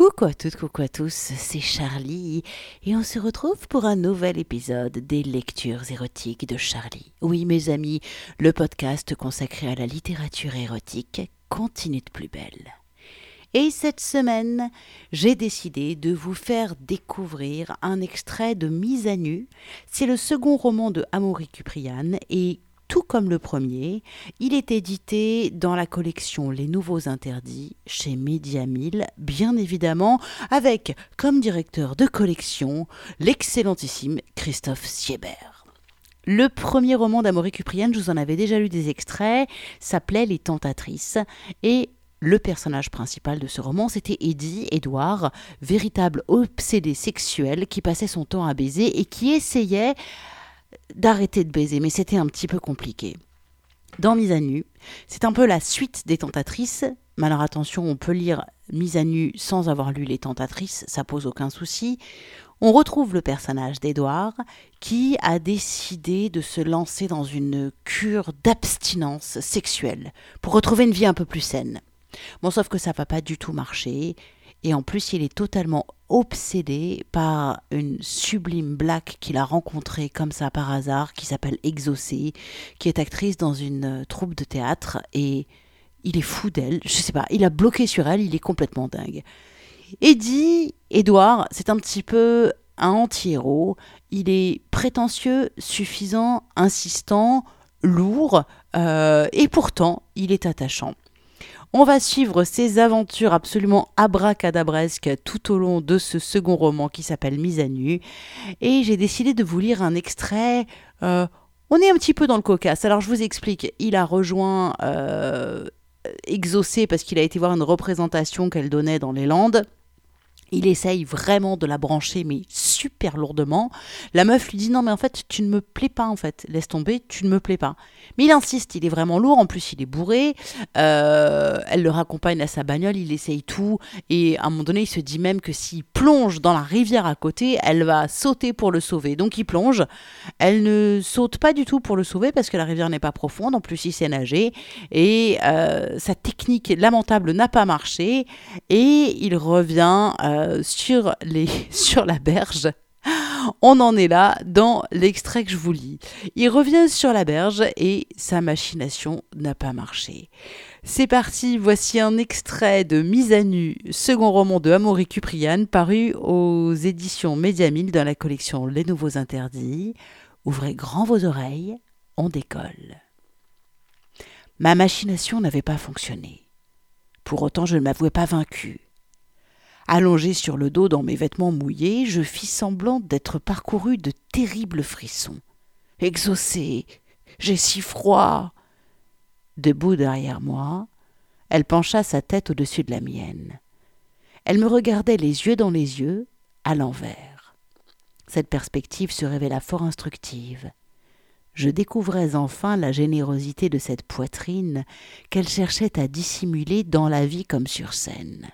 Coucou à toutes, coucou à tous, c'est Charlie et on se retrouve pour un nouvel épisode des lectures érotiques de Charlie. Oui mes amis, le podcast consacré à la littérature érotique continue de plus belle. Et cette semaine, j'ai décidé de vous faire découvrir un extrait de Mise à nu. C'est le second roman de Amaury Cuprian et tout comme le premier, il est édité dans la collection Les Nouveaux Interdits chez Media bien évidemment, avec comme directeur de collection l'excellentissime Christophe Siebert. Le premier roman d'Amaury Cuprienne, je vous en avais déjà lu des extraits, s'appelait Les Tentatrices et le personnage principal de ce roman, c'était Eddie Edouard, véritable obsédé sexuel qui passait son temps à baiser et qui essayait d'arrêter de baiser, mais c'était un petit peu compliqué. Dans Mise à nu, c'est un peu la suite des tentatrices. Mais alors attention, on peut lire Mise à nu sans avoir lu les tentatrices, ça pose aucun souci. On retrouve le personnage d'Edouard qui a décidé de se lancer dans une cure d'abstinence sexuelle pour retrouver une vie un peu plus saine. Bon, sauf que ça va pas du tout marcher. Et en plus, il est totalement obsédé par une sublime black qu'il a rencontrée comme ça par hasard, qui s'appelle Exaucé, qui est actrice dans une euh, troupe de théâtre. Et il est fou d'elle. Je sais pas, il a bloqué sur elle, il est complètement dingue. Eddie, Edouard, c'est un petit peu un anti-héros. Il est prétentieux, suffisant, insistant, lourd, euh, et pourtant, il est attachant. On va suivre ses aventures absolument abracadabresques tout au long de ce second roman qui s'appelle Mise à nu. Et j'ai décidé de vous lire un extrait. Euh, on est un petit peu dans le cocasse. Alors je vous explique. Il a rejoint euh, Exaucé parce qu'il a été voir une représentation qu'elle donnait dans les Landes. Il essaye vraiment de la brancher, mais super lourdement. La meuf lui dit non mais en fait tu ne me plais pas en fait, laisse tomber, tu ne me plais pas. Mais il insiste, il est vraiment lourd, en plus il est bourré, euh, elle le raccompagne à sa bagnole, il essaye tout, et à un moment donné il se dit même que s'il plonge dans la rivière à côté, elle va sauter pour le sauver. Donc il plonge, elle ne saute pas du tout pour le sauver parce que la rivière n'est pas profonde, en plus il sait nager, et euh, sa technique lamentable n'a pas marché, et il revient euh, sur, les, sur la berge on en est là dans l'extrait que je vous lis. Il revient sur la berge et sa machination n'a pas marché. C'est parti, voici un extrait de Mise à nu, second roman de Amaury Cuprian, paru aux éditions Médiamille dans la collection Les Nouveaux Interdits. Ouvrez grand vos oreilles, on décolle. Ma machination n'avait pas fonctionné. Pour autant, je ne m'avouais pas vaincu. Allongé sur le dos dans mes vêtements mouillés, je fis semblant d'être parcouru de terribles frissons. Exaucé, j'ai si froid. Debout derrière moi, elle pencha sa tête au-dessus de la mienne. Elle me regardait les yeux dans les yeux, à l'envers. Cette perspective se révéla fort instructive. Je découvrais enfin la générosité de cette poitrine qu'elle cherchait à dissimuler dans la vie comme sur scène.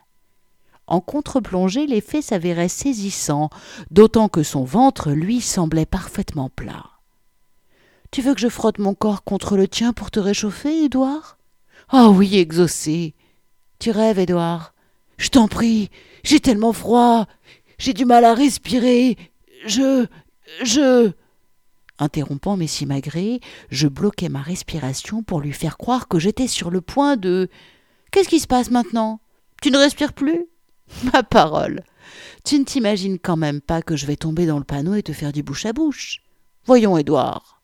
En contre-plongée, l'effet s'avérait saisissant, d'autant que son ventre, lui, semblait parfaitement plat. Tu veux que je frotte mon corps contre le tien pour te réchauffer, Édouard Oh oui, exaucé. Tu rêves, Édouard. Je t'en prie, j'ai tellement froid. J'ai du mal à respirer. Je. je. Interrompant Magré, je bloquais ma respiration pour lui faire croire que j'étais sur le point de. Qu'est-ce qui se passe maintenant? Tu ne respires plus? Ma parole. Tu ne t'imagines quand même pas que je vais tomber dans le panneau et te faire du bouche à bouche. Voyons, Édouard.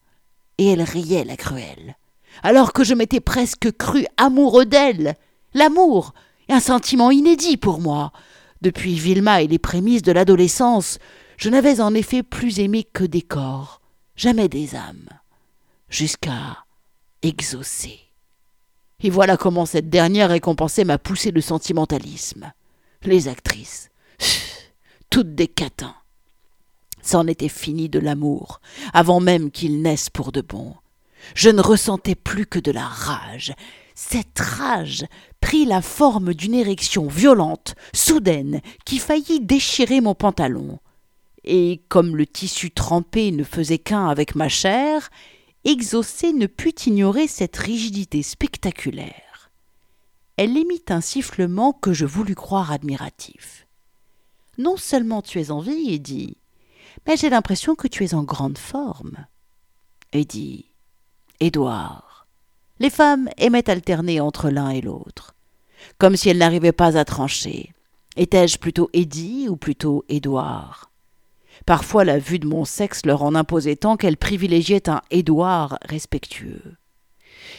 Et elle riait, la cruelle. Alors que je m'étais presque cru amoureux d'elle. L'amour, un sentiment inédit pour moi. Depuis Vilma et les prémices de l'adolescence, je n'avais en effet plus aimé que des corps, jamais des âmes. Jusqu'à exaucer. Et voilà comment cette dernière récompensait ma poussée de sentimentalisme les actrices. Toutes des catins. C'en était fini de l'amour, avant même qu'il naisse pour de bon. Je ne ressentais plus que de la rage. Cette rage prit la forme d'une érection violente, soudaine, qui faillit déchirer mon pantalon. Et comme le tissu trempé ne faisait qu'un avec ma chair, Exaucé ne put ignorer cette rigidité spectaculaire elle émit un sifflement que je voulus croire admiratif. Non seulement tu es en vie, Eddie, mais j'ai l'impression que tu es en grande forme. Eddie, Édouard. Les femmes aimaient alterner entre l'un et l'autre, comme si elles n'arrivaient pas à trancher. Étais-je plutôt Eddie ou plutôt Édouard? Parfois la vue de mon sexe leur en imposait tant qu'elles privilégiaient un Édouard respectueux.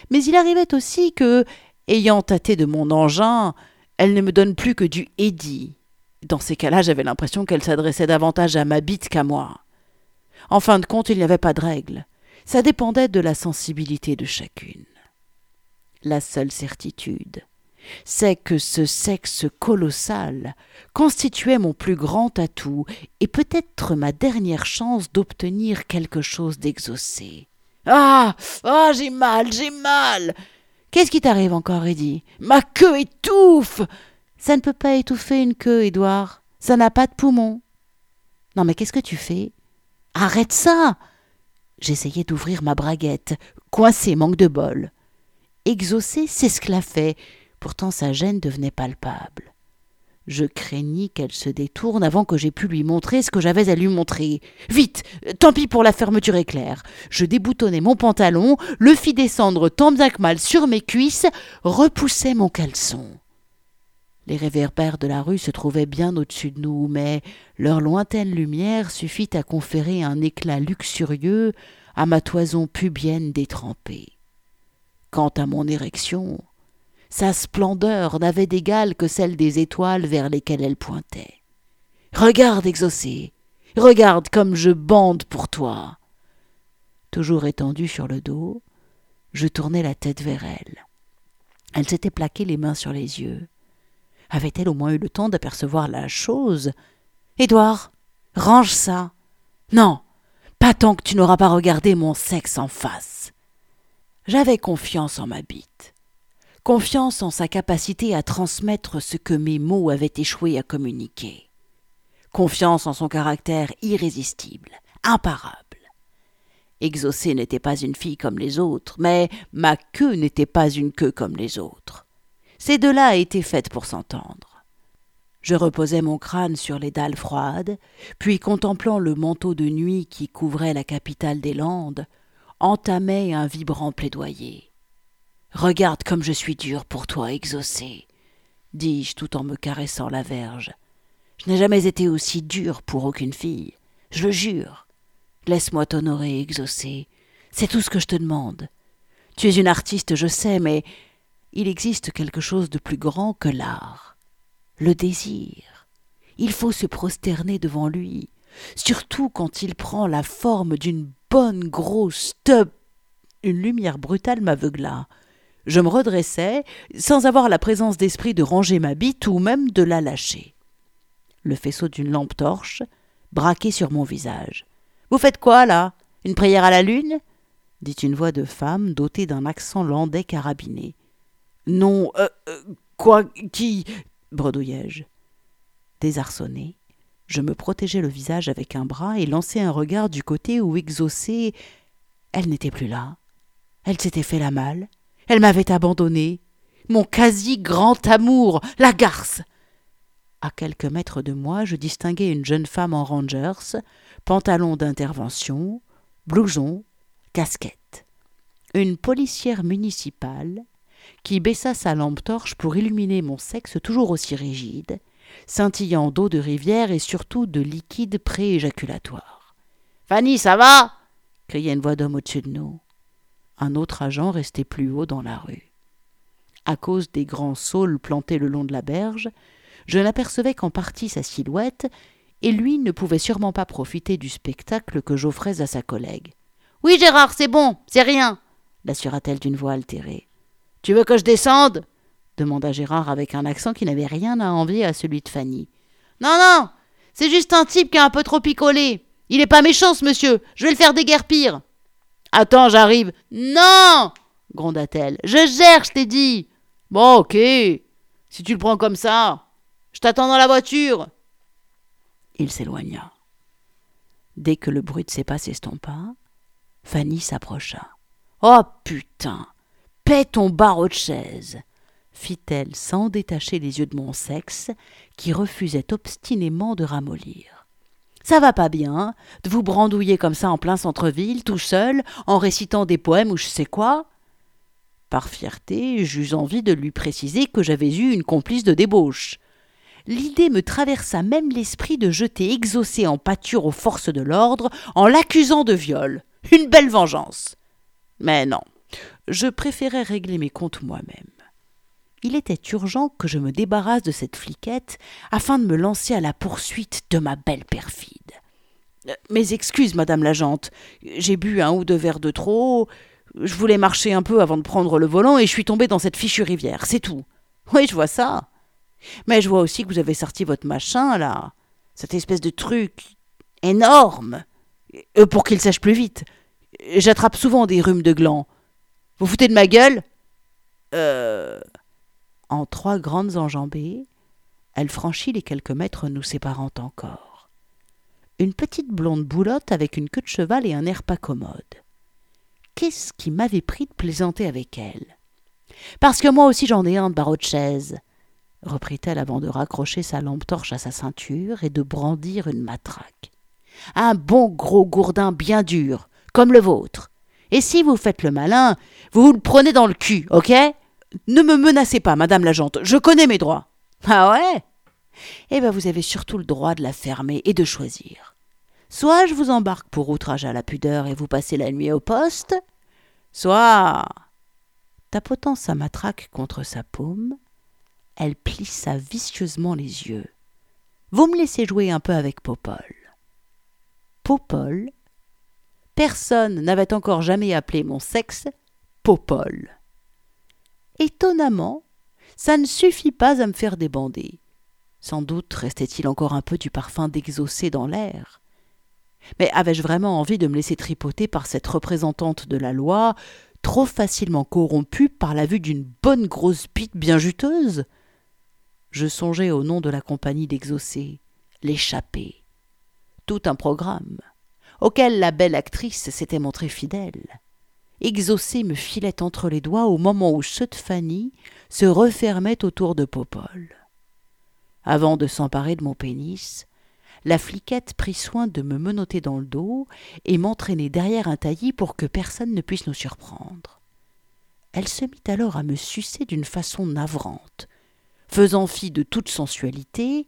Mais il arrivait aussi que, ayant tâté de mon engin, elles ne me donnent plus que du Eddie. Dans ces cas-là, j'avais l'impression qu'elles s'adressaient davantage à ma bite qu'à moi. En fin de compte, il n'y avait pas de règle. Ça dépendait de la sensibilité de chacune. La seule certitude, c'est que ce sexe colossal constituait mon plus grand atout et peut-être ma dernière chance d'obtenir quelque chose d'exaucé. Ah Ah j'ai mal, j'ai mal Qu'est-ce qui t'arrive encore, Eddie Ma queue étouffe Ça ne peut pas étouffer une queue, Édouard. Ça n'a pas de poumon. Non, mais qu'est-ce que tu fais? Arrête ça J'essayais d'ouvrir ma braguette, coincé, manque de bol. Exaucé s'esclaffait, pourtant sa gêne devenait palpable. Je craignis qu'elle se détourne avant que j'aie pu lui montrer ce que j'avais à lui montrer. Vite Tant pis pour la fermeture éclair. Je déboutonnai mon pantalon, le fis descendre tant bien que mal sur mes cuisses, repoussai mon caleçon. Les réverbères de la rue se trouvaient bien au-dessus de nous, mais leur lointaine lumière suffit à conférer un éclat luxurieux à ma toison pubienne détrempée. Quant à mon érection, sa splendeur n'avait d'égal que celle des étoiles vers lesquelles elle pointait. Regarde, exaucé, regarde comme je bande pour toi. Toujours étendue sur le dos, je tournai la tête vers elle. Elle s'était plaquée les mains sur les yeux. Avait-elle au moins eu le temps d'apercevoir la chose? Édouard, range ça. Non, pas tant que tu n'auras pas regardé mon sexe en face. J'avais confiance en ma bite confiance en sa capacité à transmettre ce que mes mots avaient échoué à communiquer, confiance en son caractère irrésistible, imparable. Exaucée n'était pas une fille comme les autres, mais ma queue n'était pas une queue comme les autres. Ces deux-là étaient faites pour s'entendre. Je reposai mon crâne sur les dalles froides, puis contemplant le manteau de nuit qui couvrait la capitale des Landes, entamai un vibrant plaidoyer. Regarde comme je suis dur pour toi, exaucé, dis-je tout en me caressant la verge. Je n'ai jamais été aussi dur pour aucune fille. Je le jure. Laisse-moi t'honorer, exaucé. C'est tout ce que je te demande. Tu es une artiste, je sais, mais il existe quelque chose de plus grand que l'art. Le désir. Il faut se prosterner devant lui, surtout quand il prend la forme d'une bonne grosse tub. Une lumière brutale m'aveugla. Je me redressai, sans avoir la présence d'esprit de ranger ma bite ou même de la lâcher. Le faisceau d'une lampe torche braqué sur mon visage. Vous faites quoi, là? Une prière à la lune? dit une voix de femme dotée d'un accent landais carabiné. Non, euh, euh, quoi Qui bredouillai-je. Désarçonné, je me protégeai le visage avec un bras et lançai un regard du côté où exaucée. Elle n'était plus là. Elle s'était fait la malle. Elle m'avait abandonné. Mon quasi grand amour, la garce. À quelques mètres de moi, je distinguai une jeune femme en rangers, pantalon d'intervention, blouson, casquette. Une policière municipale qui baissa sa lampe torche pour illuminer mon sexe toujours aussi rigide, scintillant d'eau de rivière et surtout de liquide pré-éjaculatoire. Fanny, ça va? criait une voix d'homme au-dessus de nous un autre agent restait plus haut dans la rue. À cause des grands saules plantés le long de la berge, je n'apercevais qu'en partie sa silhouette, et lui ne pouvait sûrement pas profiter du spectacle que j'offrais à sa collègue. Oui, Gérard, c'est bon, c'est rien, l'assura-t-elle d'une voix altérée. Tu veux que je descende? demanda Gérard avec un accent qui n'avait rien à envier à celui de Fanny. Non, non, c'est juste un type qui a un peu trop picolé. Il n'est pas méchant, ce monsieur. Je vais le faire déguerpir. Attends, j'arrive. Non gronda-t-elle. Je gère, je t'ai dit. Bon, ok. Si tu le prends comme ça, je t'attends dans la voiture. Il s'éloigna. Dès que le bruit de ses pas s'estompa, Fanny s'approcha. Oh putain Paie ton barreau de chaise fit-elle sans détacher les yeux de mon sexe, qui refusait obstinément de ramollir. Ça va pas bien, de vous brandouiller comme ça en plein centre-ville, tout seul, en récitant des poèmes ou je sais quoi. Par fierté, j'eus envie de lui préciser que j'avais eu une complice de débauche. L'idée me traversa même l'esprit de jeter exaucé en pâture aux forces de l'ordre en l'accusant de viol. Une belle vengeance. Mais non, je préférais régler mes comptes moi-même. Il était urgent que je me débarrasse de cette fliquette afin de me lancer à la poursuite de ma belle perfide. Euh, mes excuses, madame l'agente. J'ai bu un ou deux verres de trop, je voulais marcher un peu avant de prendre le volant et je suis tombé dans cette fichue rivière, c'est tout. Oui, je vois ça. Mais je vois aussi que vous avez sorti votre machin, là. Cette espèce de truc énorme. Euh, pour qu'il sèche plus vite. J'attrape souvent des rhumes de gland. Vous foutez de ma gueule? Euh. En trois grandes enjambées, elle franchit les quelques mètres nous séparant encore. Une petite blonde boulotte avec une queue de cheval et un air pas commode qu'est-ce qui m'avait pris de plaisanter avec elle? Parce que moi aussi j'en ai un de barreau de chaise, reprit-elle avant de raccrocher sa lampe torche à sa ceinture et de brandir une matraque. Un bon gros gourdin bien dur, comme le vôtre. Et si vous faites le malin, vous vous le prenez dans le cul, ok? Ne me menacez pas, madame l'agente, je connais mes droits. Ah ouais? Eh bien, vous avez surtout le droit de la fermer et de choisir. Soit je vous embarque pour outrage à la pudeur et vous passez la nuit au poste, soit. Tapotant sa matraque contre sa paume, elle plissa vicieusement les yeux. Vous me laissez jouer un peu avec Popol. Popol? Personne n'avait encore jamais appelé mon sexe Popol. Étonnamment, ça ne suffit pas à me faire débander. Sans doute restait-il encore un peu du parfum d'exaucé dans l'air. Mais avais-je vraiment envie de me laisser tripoter par cette représentante de la loi, trop facilement corrompue par la vue d'une bonne grosse bite bien juteuse? Je songeais au nom de la compagnie d'exaucer, l'échappée. Tout un programme, auquel la belle actrice s'était montrée fidèle. Exaucé me filait entre les doigts au moment où ceux de Fanny se refermaient autour de Popol. Avant de s'emparer de mon pénis, la fliquette prit soin de me menotter dans le dos et m'entraîner derrière un taillis pour que personne ne puisse nous surprendre. Elle se mit alors à me sucer d'une façon navrante. Faisant fi de toute sensualité,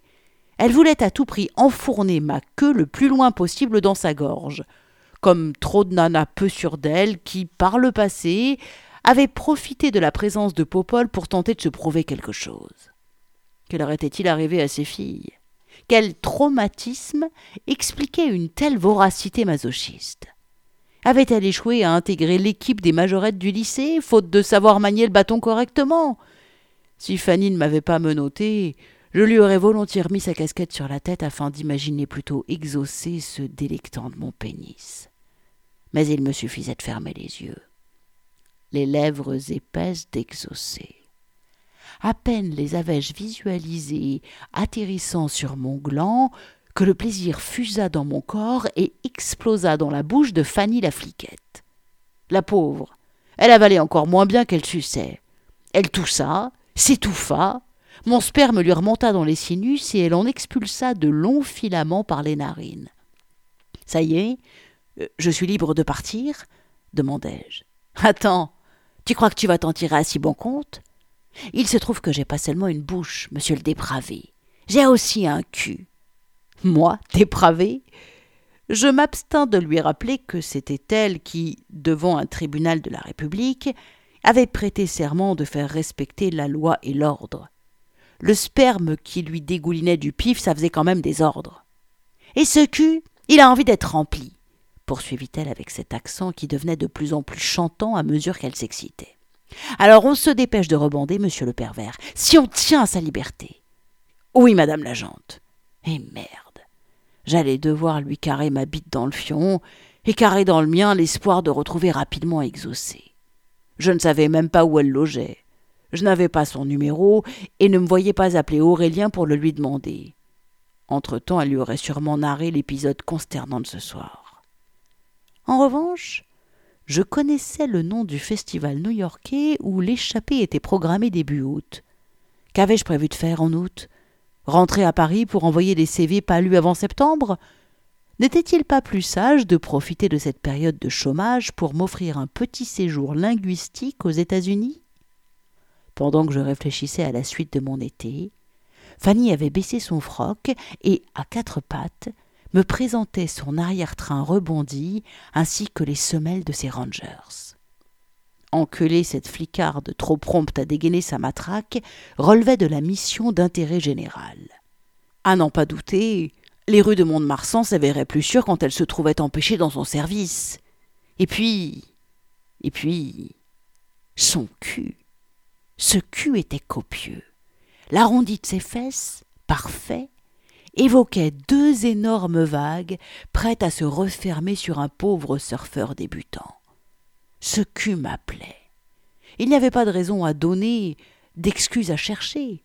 elle voulait à tout prix enfourner ma queue le plus loin possible dans sa gorge, comme trop de nanas peu sûres d'elle qui, par le passé, avaient profité de la présence de Popol pour tenter de se prouver quelque chose. Que leur était-il arrivé à ces filles? Quel traumatisme expliquait une telle voracité masochiste? Avait-elle échoué à intégrer l'équipe des majorettes du lycée, faute de savoir manier le bâton correctement? Si Fanny ne m'avait pas menotté, je lui aurais volontiers remis sa casquette sur la tête afin d'imaginer plutôt exaucer ce délectant de mon pénis. Mais il me suffisait de fermer les yeux. Les lèvres épaisses d'exaucer. À peine les avais-je visualisés atterrissant sur mon gland que le plaisir fusa dans mon corps et explosa dans la bouche de Fanny la fliquette. La pauvre, elle avalait encore moins bien qu'elle suçait. Elle toussa, s'étouffa, mon sperme lui remonta dans les sinus et elle en expulsa de longs filaments par les narines. Ça y est, je suis libre de partir demandai-je. Attends, tu crois que tu vas t'en tirer à si bon compte? Il se trouve que j'ai pas seulement une bouche, monsieur le dépravé. J'ai aussi un cul. Moi, dépravé? Je m'abstins de lui rappeler que c'était elle qui, devant un tribunal de la République, avait prêté serment de faire respecter la loi et l'ordre. Le sperme qui lui dégoulinait du pif, ça faisait quand même des ordres. Et ce cul, il a envie d'être rempli, poursuivit-elle avec cet accent qui devenait de plus en plus chantant à mesure qu'elle s'excitait. Alors on se dépêche de rebander, monsieur le pervers, si on tient à sa liberté. Oui, madame l'agente. Et merde. J'allais devoir lui carrer ma bite dans le fion et carrer dans le mien l'espoir de retrouver rapidement exaucé. Je ne savais même pas où elle logeait. Je n'avais pas son numéro et ne me voyais pas appeler Aurélien pour le lui demander. Entre-temps, elle lui aurait sûrement narré l'épisode consternant de ce soir. En revanche, je connaissais le nom du festival new-yorkais où l'échappée était programmée début août. Qu'avais-je prévu de faire en août? Rentrer à Paris pour envoyer des CV pas lus avant septembre? N'était-il pas plus sage de profiter de cette période de chômage pour m'offrir un petit séjour linguistique aux États-Unis? Pendant que je réfléchissais à la suite de mon été, Fanny avait baissé son froc et, à quatre pattes, me présentait son arrière-train rebondi ainsi que les semelles de ses rangers. Enculer cette flicarde trop prompte à dégainer sa matraque relevait de la mission d'intérêt général. À n'en pas douter, les rues de Mont-de-Marsan s'avéraient plus sûres quand elle se trouvait empêchée dans son service. Et puis. Et puis. Son cul. Ce cul était copieux. L'arrondi de ses fesses, parfait, évoquait deux énormes vagues prêtes à se refermer sur un pauvre surfeur débutant. Ce cul m'appelait. Il n'y avait pas de raison à donner, d'excuses à chercher.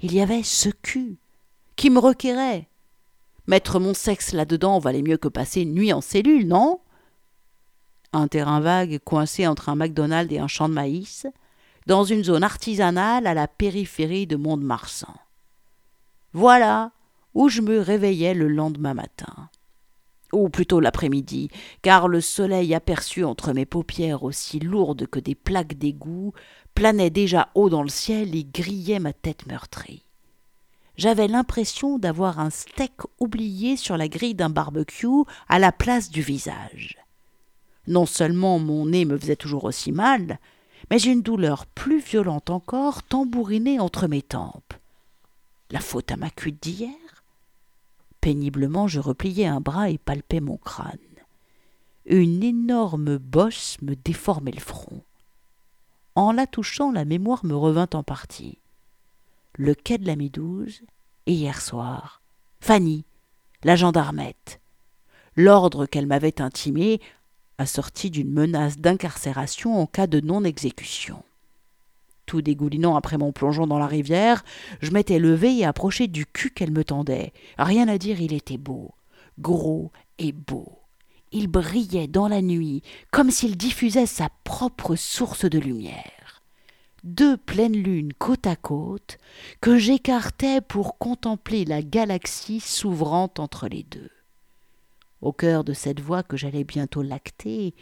Il y avait ce cul qui me requérait, Mettre mon sexe là-dedans valait mieux que passer une nuit en cellule, non? Un terrain vague coincé entre un McDonald's et un champ de maïs, dans une zone artisanale à la périphérie de Mont-de-Marsan. Voilà où je me réveillais le lendemain matin. Ou plutôt l'après-midi, car le soleil aperçu entre mes paupières aussi lourdes que des plaques d'égout planait déjà haut dans le ciel et grillait ma tête meurtrie j'avais l'impression d'avoir un steak oublié sur la grille d'un barbecue à la place du visage. Non seulement mon nez me faisait toujours aussi mal, mais une douleur plus violente encore tambourinait entre mes tempes. La faute à ma cuite d'hier? Péniblement je repliai un bras et palpais mon crâne. Une énorme bosse me déformait le front. En la touchant, la mémoire me revint en partie le quai de la Médouze, et hier soir, Fanny, la gendarmette. L'ordre qu'elle m'avait intimé, assorti d'une menace d'incarcération en cas de non-exécution. Tout dégoulinant après mon plongeon dans la rivière, je m'étais levé et approché du cul qu'elle me tendait. Rien à dire, il était beau, gros et beau. Il brillait dans la nuit, comme s'il diffusait sa propre source de lumière deux pleines lunes côte à côte que j'écartais pour contempler la galaxie s'ouvrant entre les deux. Au cœur de cette voie que j'allais bientôt lacter,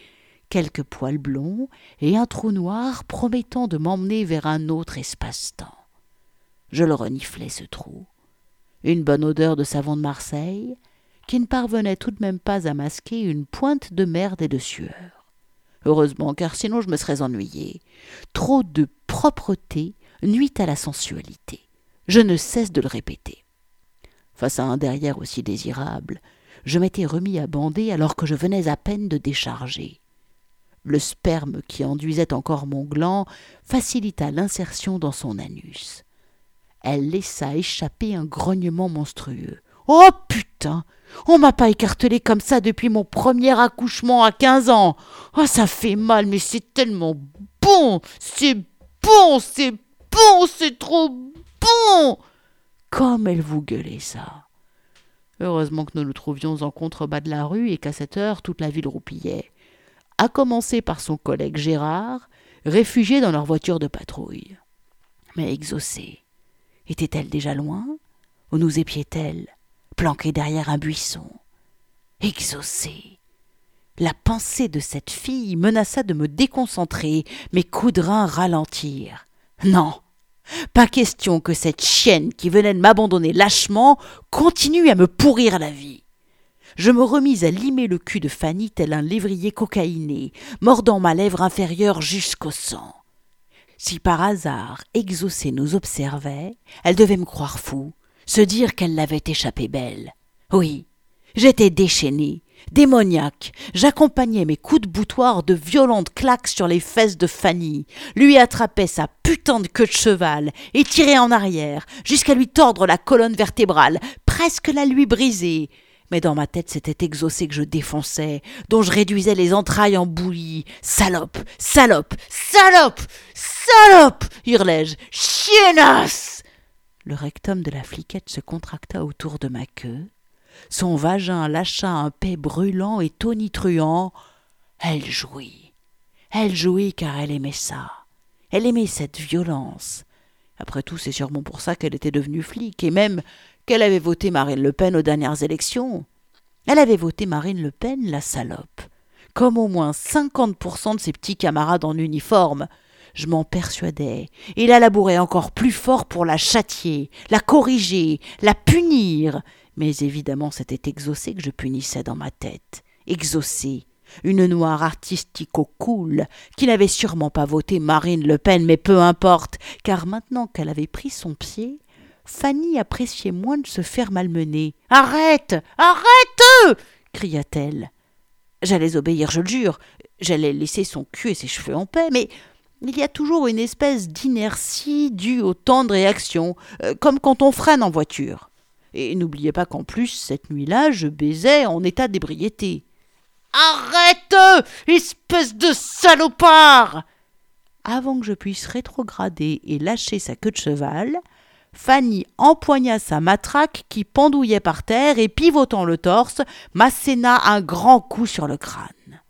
quelques poils blonds et un trou noir promettant de m'emmener vers un autre espace-temps. Je le reniflais ce trou. Une bonne odeur de savon de Marseille, qui ne parvenait tout de même pas à masquer une pointe de merde et de sueur. Heureusement, car sinon je me serais ennuyé. Trop de propreté nuit à la sensualité. Je ne cesse de le répéter. Face à un derrière aussi désirable, je m'étais remis à bander alors que je venais à peine de décharger. Le sperme qui enduisait encore mon gland facilita l'insertion dans son anus. Elle laissa échapper un grognement monstrueux. Oh putain On m'a pas écartelé comme ça depuis mon premier accouchement à quinze ans Oh ça fait mal, mais c'est tellement bon C'est bon C'est bon C'est trop bon Comme elle vous gueulait ça Heureusement que nous nous trouvions en contrebas de la rue et qu'à cette heure toute la ville roupillait. À commencer par son collègue Gérard, réfugié dans leur voiture de patrouille. Mais exaucée, était-elle déjà loin Où nous épiait-elle planqué derrière un buisson? Exaucé. La pensée de cette fille menaça de me déconcentrer, mes coups de rein ralentirent. Non, pas question que cette chienne qui venait de m'abandonner lâchement continue à me pourrir la vie. Je me remis à limer le cul de Fanny tel un lévrier cocaïné, mordant ma lèvre inférieure jusqu'au sang. Si par hasard Exaucé nous observait, elle devait me croire fou, se dire qu'elle l'avait échappé belle. Oui, j'étais déchaîné, démoniaque, j'accompagnais mes coups de boutoir de violentes claques sur les fesses de Fanny, lui attrapais sa putain de queue de cheval et tirais en arrière, jusqu'à lui tordre la colonne vertébrale, presque la lui briser. Mais dans ma tête, c'était exaucé que je défonçais, dont je réduisais les entrailles en bouillie. Salope, salope, salope, salope hurlai-je. Chiennasse le rectum de la fliquette se contracta autour de ma queue. Son vagin lâcha un paix brûlant et tonitruant. Elle jouit. Elle jouait car elle aimait ça. Elle aimait cette violence. Après tout, c'est sûrement pour ça qu'elle était devenue flic, et même qu'elle avait voté Marine Le Pen aux dernières élections? Elle avait voté Marine Le Pen, la salope, comme au moins 50% de ses petits camarades en uniforme. Je m'en persuadais, et la labourait encore plus fort pour la châtier, la corriger, la punir. Mais évidemment, c'était exaucé que je punissais dans ma tête. Exaucé. Une noire artistico-cool, qui n'avait sûrement pas voté Marine Le Pen, mais peu importe, car maintenant qu'elle avait pris son pied, Fanny appréciait moins de se faire malmener. Arrête Arrête cria-t-elle. J'allais obéir, je le jure. J'allais laisser son cul et ses cheveux en paix, mais il y a toujours une espèce d'inertie due au temps de réaction, euh, comme quand on freine en voiture. Et n'oubliez pas qu'en plus, cette nuit-là, je baisais en état d'ébriété. Arrête Espèce de salopard Avant que je puisse rétrograder et lâcher sa queue de cheval, Fanny empoigna sa matraque qui pendouillait par terre et, pivotant le torse, m'asséna un grand coup sur le crâne.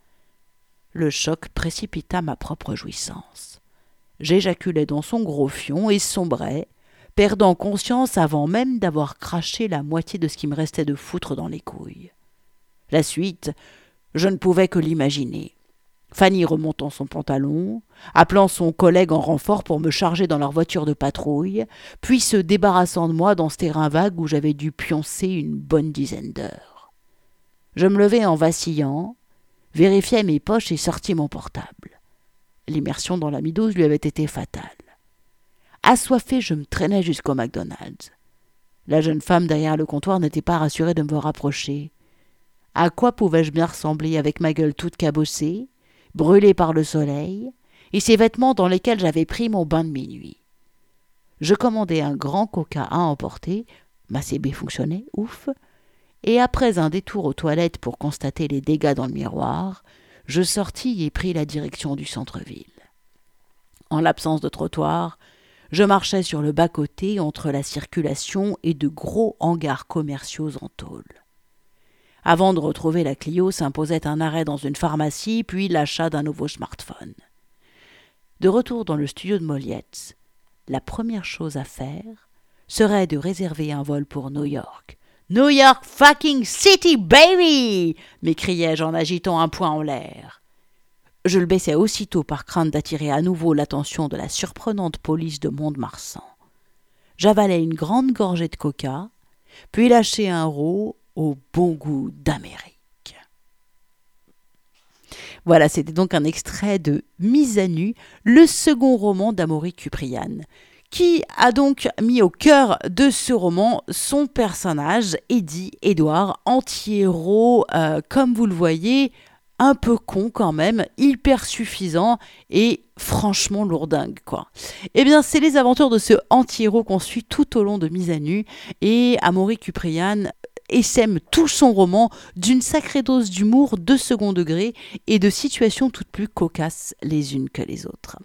Le choc précipita ma propre jouissance. J'éjaculai dans son gros fion et sombrai, perdant conscience avant même d'avoir craché la moitié de ce qui me restait de foutre dans les couilles. La suite, je ne pouvais que l'imaginer. Fanny remontant son pantalon, appelant son collègue en renfort pour me charger dans leur voiture de patrouille, puis se débarrassant de moi dans ce terrain vague où j'avais dû pioncer une bonne dizaine d'heures. Je me levai en vacillant, vérifiai mes poches et sortis mon portable. L'immersion dans la midose lui avait été fatale. Assoiffé, je me traînais jusqu'au McDonald's. La jeune femme derrière le comptoir n'était pas rassurée de me rapprocher. À quoi pouvais-je bien ressembler avec ma gueule toute cabossée, brûlée par le soleil, et ces vêtements dans lesquels j'avais pris mon bain de minuit. Je commandai un grand coca à emporter, ma CB fonctionnait, ouf, et après un détour aux toilettes pour constater les dégâts dans le miroir, je sortis et pris la direction du centre-ville. En l'absence de trottoir, je marchais sur le bas-côté entre la circulation et de gros hangars commerciaux en tôle. Avant de retrouver la Clio s'imposait un arrêt dans une pharmacie, puis l'achat d'un nouveau smartphone. De retour dans le studio de Moliette, la première chose à faire serait de réserver un vol pour New York. New York fucking City, baby m'écriai-je en agitant un poing en l'air. Je le baissai aussitôt par crainte d'attirer à nouveau l'attention de la surprenante police de Mont-de-Marsan. J'avalai une grande gorgée de coca, puis lâchai un roux bon goût d'Amérique. Voilà, c'était donc un extrait de Mise à nu, le second roman d'Amaury Cuprian, qui a donc mis au cœur de ce roman son personnage, Eddie Edouard, anti-héros, euh, comme vous le voyez, un peu con quand même, hyper suffisant et franchement lourdingue quoi. Eh bien, c'est les aventures de ce anti-héros qu'on suit tout au long de Mise à nu et Amaury Cuprian sème tout son roman d'une sacrée dose d'humour de second degré et de situations toutes plus cocasses les unes que les autres.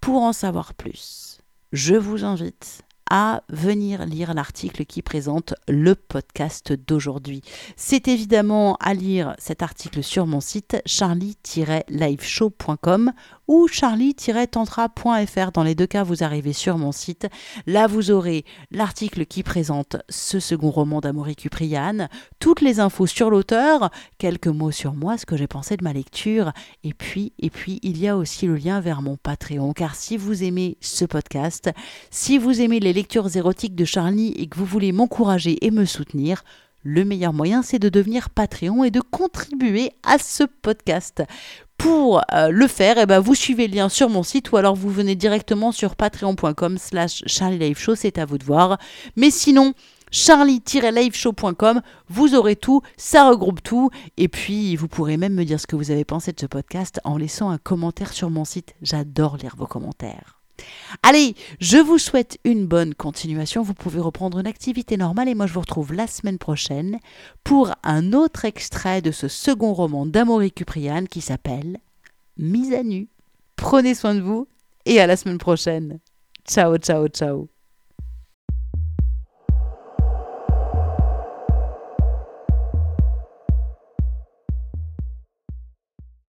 Pour en savoir plus, je vous invite à venir lire l'article qui présente le podcast d'aujourd'hui. C'est évidemment à lire cet article sur mon site charlie-liveshow.com ou charlie-tantra.fr. Dans les deux cas, vous arrivez sur mon site. Là, vous aurez l'article qui présente ce second roman d'Amaury Cupriane, toutes les infos sur l'auteur, quelques mots sur moi, ce que j'ai pensé de ma lecture, et puis, et puis, il y a aussi le lien vers mon Patreon. Car si vous aimez ce podcast, si vous aimez les lectures érotiques de Charlie et que vous voulez m'encourager et me soutenir, le meilleur moyen, c'est de devenir Patreon et de contribuer à ce podcast. Pour euh, le faire, eh ben, vous suivez le lien sur mon site ou alors vous venez directement sur patreon.com slash charlieliveshow, c'est à vous de voir. Mais sinon, charlie-liveshow.com, vous aurez tout, ça regroupe tout, et puis vous pourrez même me dire ce que vous avez pensé de ce podcast en laissant un commentaire sur mon site. J'adore lire vos commentaires. Allez, je vous souhaite une bonne continuation. Vous pouvez reprendre une activité normale et moi je vous retrouve la semaine prochaine pour un autre extrait de ce second roman d'Amaury Cuprian qui s'appelle Mise à nu. Prenez soin de vous et à la semaine prochaine. Ciao, ciao, ciao.